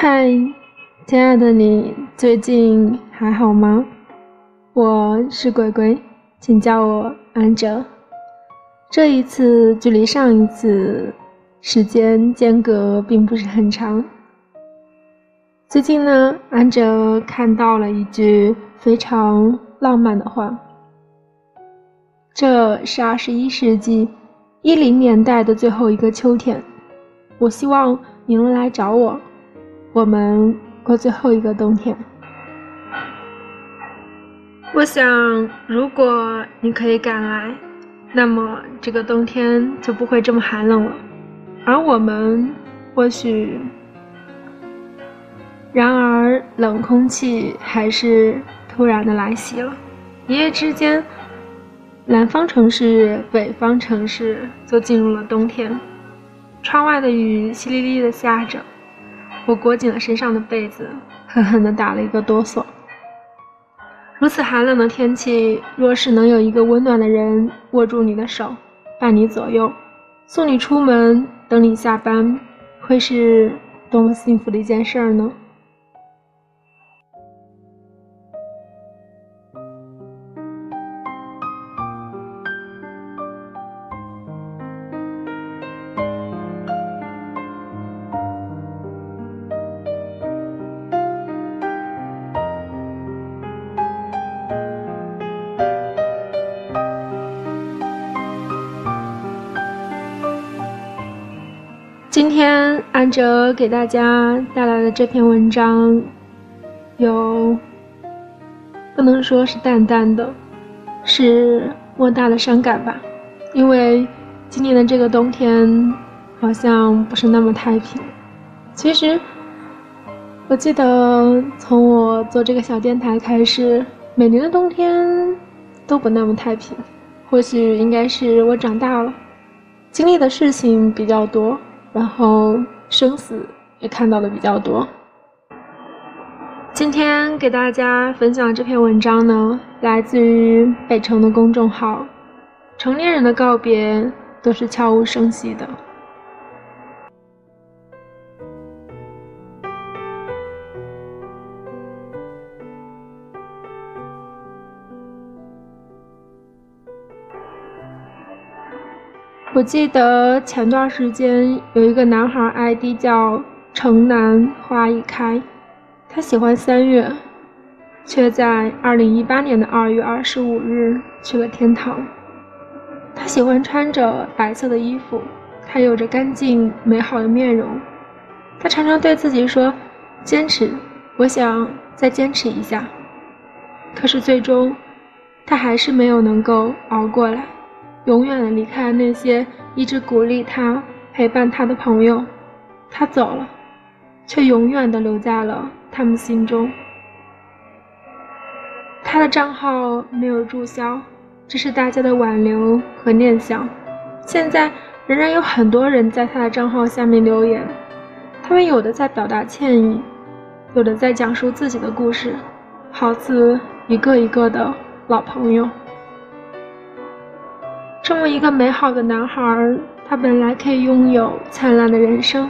嗨，亲爱的你，最近还好吗？我是鬼鬼，请叫我安哲。这一次距离上一次时间间隔并不是很长。最近呢，安哲看到了一句非常浪漫的话。这是二十一世纪一零年代的最后一个秋天，我希望你能来找我，我们过最后一个冬天。我想，如果你可以赶来，那么这个冬天就不会这么寒冷了，而我们或许……然而，冷空气还是突然的来袭了，一夜之间。南方城市、北方城市就进入了冬天，窗外的雨淅沥沥的下着，我裹紧了身上的被子，狠狠地打了一个哆嗦。如此寒冷的天气，若是能有一个温暖的人握住你的手，伴你左右，送你出门，等你下班，会是多么幸福的一件事儿呢？今天安哲给大家带来的这篇文章，有不能说是淡淡的，是莫大的伤感吧。因为今年的这个冬天好像不是那么太平。其实我记得从我做这个小电台开始，每年的冬天都不那么太平。或许应该是我长大了，经历的事情比较多。然后生死也看到的比较多。今天给大家分享这篇文章呢，来自于北城的公众号。成年人的告别都是悄无声息的。我记得前段时间有一个男孩，ID 叫城南花已开，他喜欢三月，却在二零一八年的二月二十五日去了天堂。他喜欢穿着白色的衣服，他有着干净美好的面容，他常常对自己说：“坚持，我想再坚持一下。”可是最终，他还是没有能够熬过来。永远的离开了那些一直鼓励他、陪伴他的朋友，他走了，却永远的留在了他们心中。他的账号没有注销，这是大家的挽留和念想。现在仍然有很多人在他的账号下面留言，他们有的在表达歉意，有的在讲述自己的故事，好似一个一个的老朋友。这么一个美好的男孩，他本来可以拥有灿烂的人生，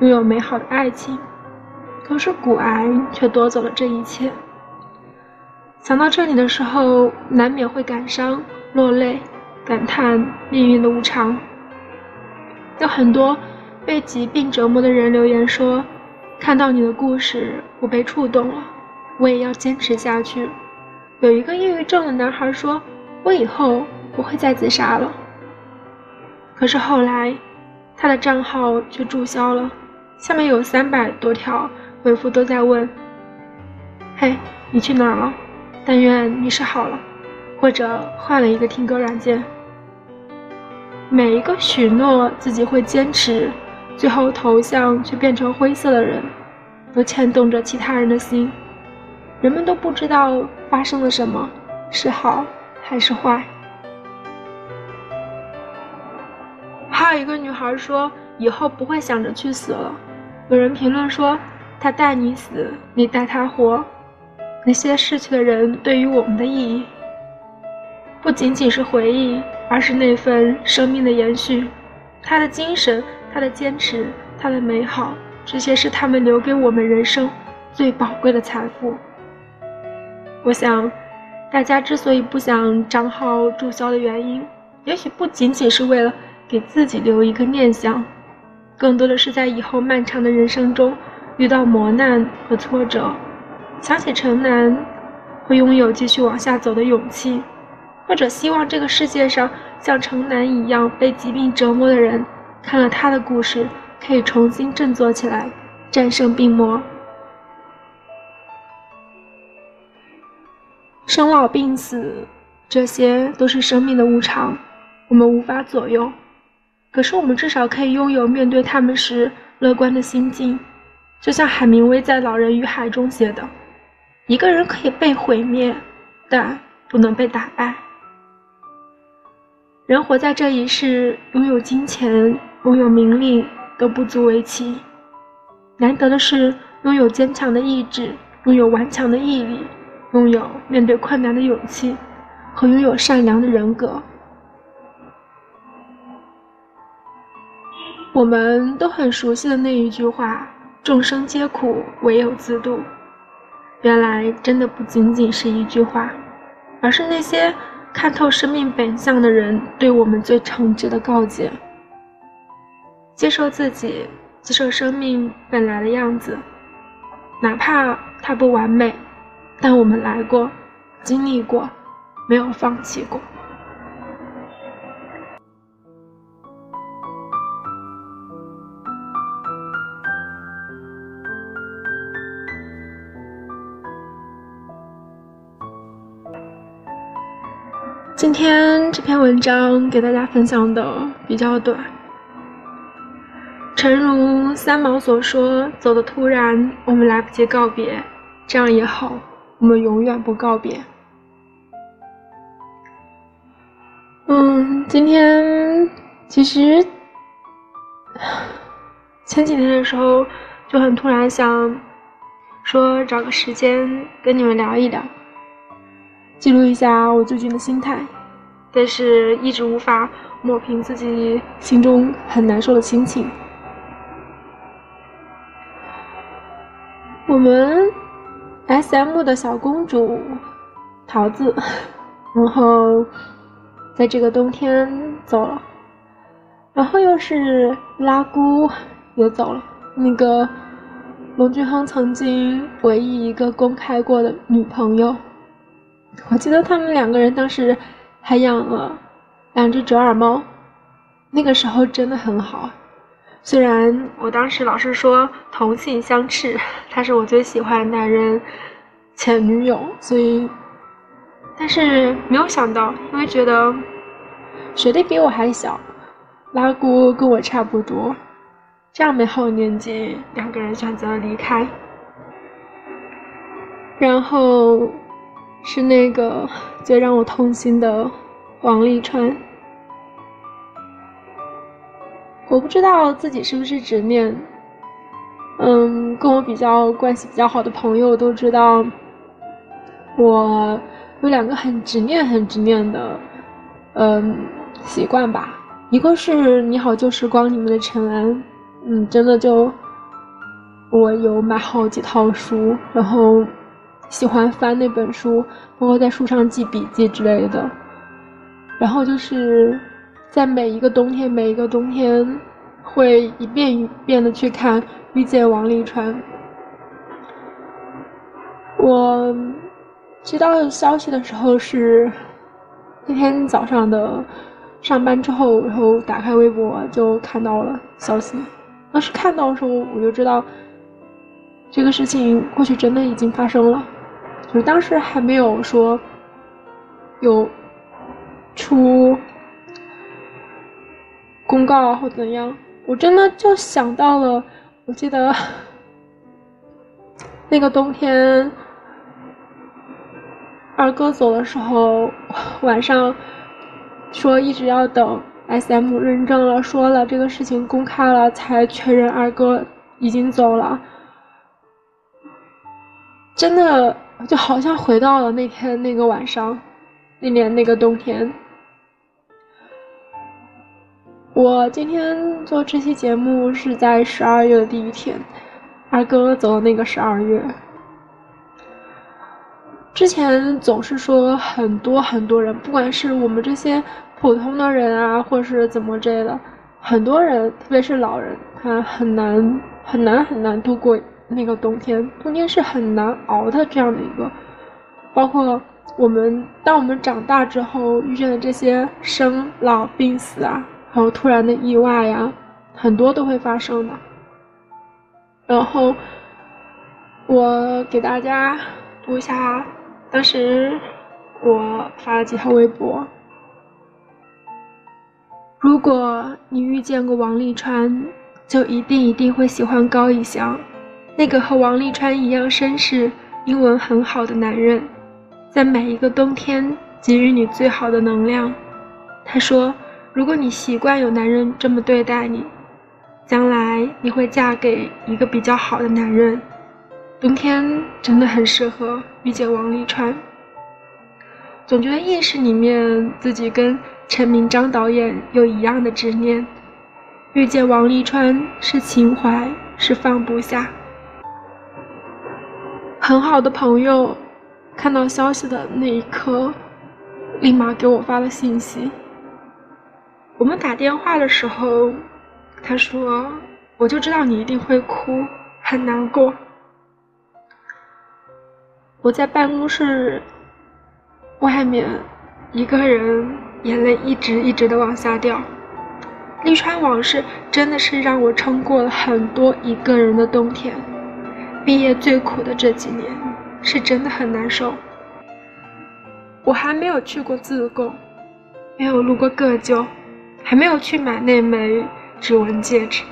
拥有美好的爱情，可是骨癌却夺走了这一切。想到这里的时候，难免会感伤、落泪，感叹命运的无常。有很多被疾病折磨的人留言说：“看到你的故事，我被触动了，我也要坚持下去。”有一个抑郁症的男孩说：“我以后……”不会再自杀了。可是后来，他的账号却注销了，下面有三百多条回复都在问：“嘿，你去哪儿了？但愿你是好了，或者换了一个听歌软件。”每一个许诺自己会坚持，最后头像却变成灰色的人，都牵动着其他人的心。人们都不知道发生了什么，是好还是坏。还有一个女孩说：“以后不会想着去死了。”有人评论说：“他带你死，你带他活。”那些逝去的人对于我们的意义，不仅仅是回忆，而是那份生命的延续。他的精神，他的坚持，他的美好，这些是他们留给我们人生最宝贵的财富。我想，大家之所以不想账号注销的原因，也许不仅仅是为了给自己留一个念想，更多的是在以后漫长的人生中遇到磨难和挫折，想起城南，会拥有继续往下走的勇气，或者希望这个世界上像城南一样被疾病折磨的人，看了他的故事，可以重新振作起来，战胜病魔。生老病死，这些都是生命的无常，我们无法左右。可是，我们至少可以拥有面对他们时乐观的心境。就像海明威在《老人与海》中写的：“一个人可以被毁灭，但不能被打败。”人活在这一世，拥有金钱、拥有名利都不足为奇，难得的是拥有坚强的意志，拥有顽强的毅力。拥有面对困难的勇气，和拥有善良的人格。我们都很熟悉的那一句话：“众生皆苦，唯有自度。”原来，真的不仅仅是一句话，而是那些看透生命本相的人对我们最诚挚的告诫。接受自己，接受生命本来的样子，哪怕它不完美。但我们来过，经历过，没有放弃过。今天这篇文章给大家分享的比较短，诚如三毛所说：“走的突然，我们来不及告别，这样也好。”我们永远不告别。嗯，今天其实前几天的时候就很突然想说找个时间跟你们聊一聊，记录一下我最近的心态，但是一直无法抹平自己心中很难受的心情。我们。S.M 的小公主桃子，然后在这个冬天走了，然后又是拉姑也走了，那个龙俊亨曾经唯一一个公开过的女朋友，我记得他们两个人当时还养了两只折耳猫，那个时候真的很好。虽然我当时老是说同性相斥，他是我最喜欢的男人前女友，所以，但是没有想到，因为觉得雪莉比我还小，拉姑跟我差不多，这样美好的年纪，两个人选择了离开，然后是那个最让我痛心的王沥川。我不知道自己是不是执念，嗯，跟我比较关系比较好的朋友都知道，我有两个很执念、很执念的，嗯，习惯吧。一个是《你好旧时光》里面的陈安，嗯，真的就我有买好几套书，然后喜欢翻那本书，包括在书上记笔记之类的，然后就是。在每一个冬天，每一个冬天，会一遍一遍的去看《遇见王沥川》。我知道消息的时候是那天早上的上班之后，然后打开微博就看到了消息。当时看到的时候，我就知道这个事情或许真的已经发生了，就是当时还没有说有出。公告或怎样，我真的就想到了。我记得那个冬天，二哥走的时候，晚上说一直要等 SM 认证了，说了这个事情公开了，才确认二哥已经走了。真的就好像回到了那天那个晚上，那年那个冬天。我今天做这期节目是在十二月的第一天，二哥走的那个十二月。之前总是说很多很多人，不管是我们这些普通的人啊，或是怎么之类的，很多人，特别是老人，他很难很难很难度过那个冬天。冬天是很难熬的这样的一个，包括我们当我们长大之后遇见的这些生老病死啊。还有突然的意外呀，很多都会发生的。然后我给大家读一下当时我发了几条微博。如果你遇见过王沥川，就一定一定会喜欢高以翔，那个和王沥川一样绅士、英文很好的男人，在每一个冬天给予你最好的能量。他说。如果你习惯有男人这么对待你，将来你会嫁给一个比较好的男人。冬天真的很适合遇见王沥川。总觉得意识里面自己跟陈明章导演有一样的执念，遇见王沥川是情怀，是放不下。很好的朋友，看到消息的那一刻，立马给我发了信息。我们打电话的时候，他说：“我就知道你一定会哭，很难过。”我在办公室外面，一个人，眼泪一直一直的往下掉。利川往事真的是让我撑过了很多一个人的冬天。毕业最苦的这几年，是真的很难受。我还没有去过自贡，没有路过个旧。还没有去买那枚指纹戒指。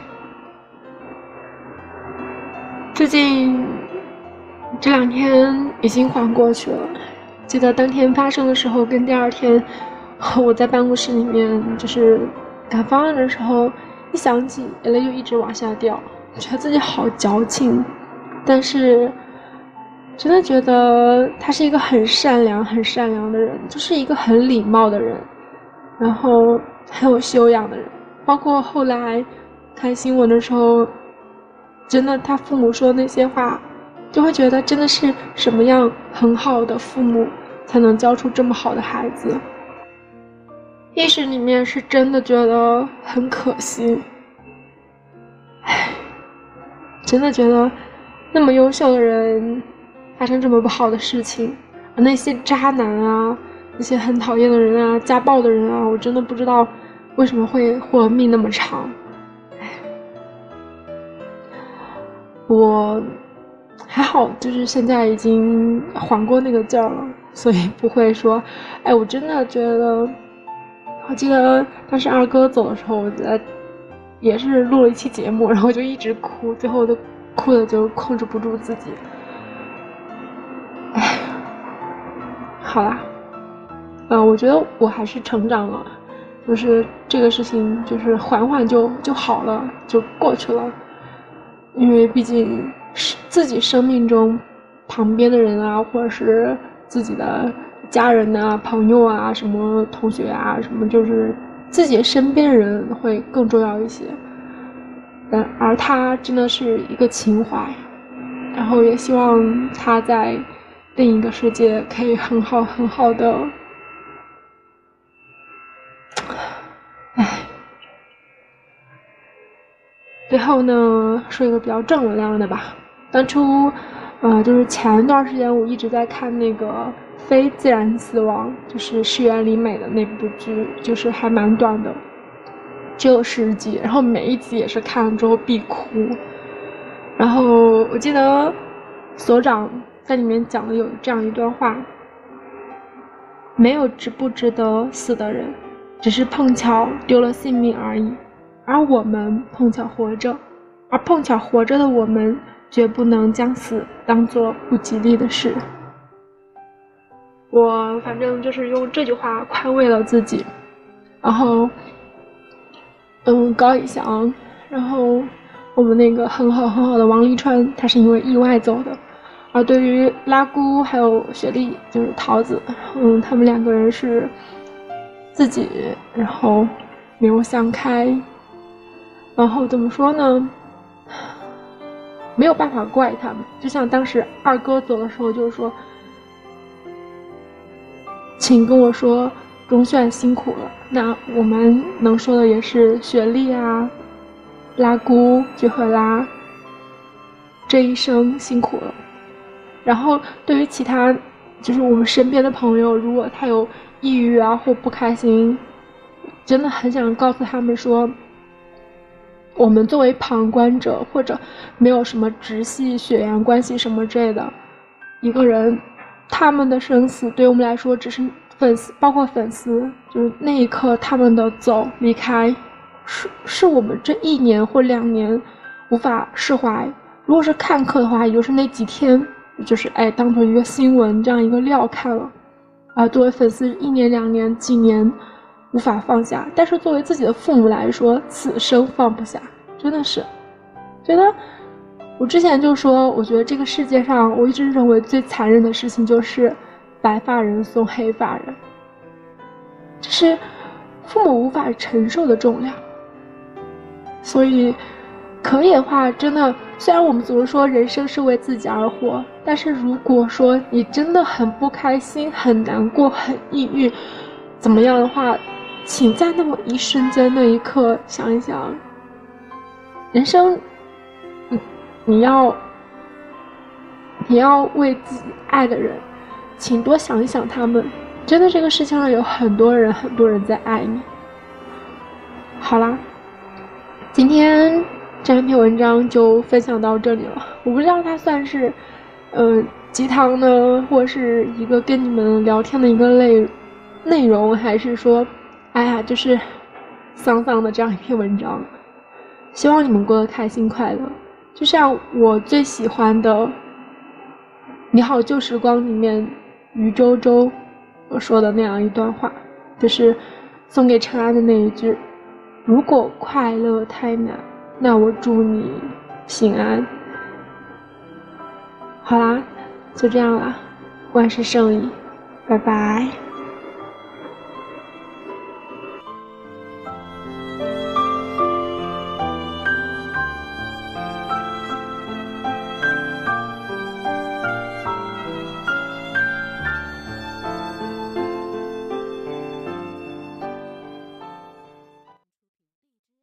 最近这两天已经缓过去了。记得当天发生的时候，跟第二天我在办公室里面就是赶方案的时候，一想起眼泪就一直往下掉，觉得自己好矫情。但是真的觉得他是一个很善良、很善良的人，就是一个很礼貌的人。然后。很有修养的人，包括后来看新闻的时候，真的他父母说的那些话，就会觉得真的是什么样很好的父母才能教出这么好的孩子。意识里面是真的觉得很可惜，唉，真的觉得那么优秀的人发生这么不好的事情，而那些渣男啊。那些很讨厌的人啊，家暴的人啊，我真的不知道为什么会活命那么长。我还好，就是现在已经缓过那个劲儿了，所以不会说，哎，我真的觉得，我记得当时二哥走的时候，我在也是录了一期节目，然后就一直哭，最后都哭的就控制不住自己。好啦。嗯，我觉得我还是成长了，就是这个事情，就是缓缓就就好了，就过去了。因为毕竟是自己生命中旁边的人啊，或者是自己的家人啊、朋友啊、什么同学啊，什么就是自己身边的人会更重要一些。嗯，而他真的是一个情怀，然后也希望他在另一个世界可以很好很好的。最后呢，说一个比较正能量的吧。当初，呃，就是前一段时间，我一直在看那个《非自然死亡》，就是石原里美的那部剧，就是还蛮短的，只有十集，然后每一集也是看了之后必哭。然后我记得所长在里面讲的有这样一段话：没有值不值得死的人，只是碰巧丢了性命而已。而我们碰巧活着，而碰巧活着的我们，绝不能将死当做不吉利的事。我反正就是用这句话宽慰了自己。然后，嗯，高以翔，然后我们那个很好很好的王沥川，他是因为意外走的。而对于拉姑还有雪莉，就是桃子，嗯，他们两个人是自己，然后。没有想开，然后怎么说呢？没有办法怪他们。就像当时二哥走的时候，就说，请跟我说钟炫辛苦了。那我们能说的也是雪莉啊，拉姑就和拉，这一生辛苦了。然后对于其他，就是我们身边的朋友，如果他有抑郁啊或不开心，真的很想告诉他们说。我们作为旁观者，或者没有什么直系血缘关系什么之类的，一个人，他们的生死对于我们来说只是粉丝，包括粉丝，就是那一刻他们的走离开，是是我们这一年或两年无法释怀。如果是看客的话，也就是那几天，就是哎当做一个新闻这样一个料看了。啊，作为粉丝，一年两年几年。无法放下，但是作为自己的父母来说，此生放不下，真的是，觉得我之前就说，我觉得这个世界上，我一直认为最残忍的事情就是白发人送黑发人，这是父母无法承受的重量。所以，可以的话，真的，虽然我们总是说人生是为自己而活，但是如果说你真的很不开心、很难过、很抑郁，怎么样的话？请在那么一瞬间、那一刻想一想，人生，你你要你要为自己爱的人，请多想一想他们。真的，这个世界上有很多人、很多人在爱你。好啦，今天这样一篇文章就分享到这里了。我不知道它算是，嗯，鸡汤呢，或是一个跟你们聊天的一个内内容，还是说。哎呀，就是丧丧的这样一篇文章，希望你们过得开心快乐。就像我最喜欢的《你好旧时光》里面于周周我说的那样一段话，就是送给陈安的那一句：“如果快乐太难，那我祝你平安。”好啦，就这样啦，万事胜意，拜拜。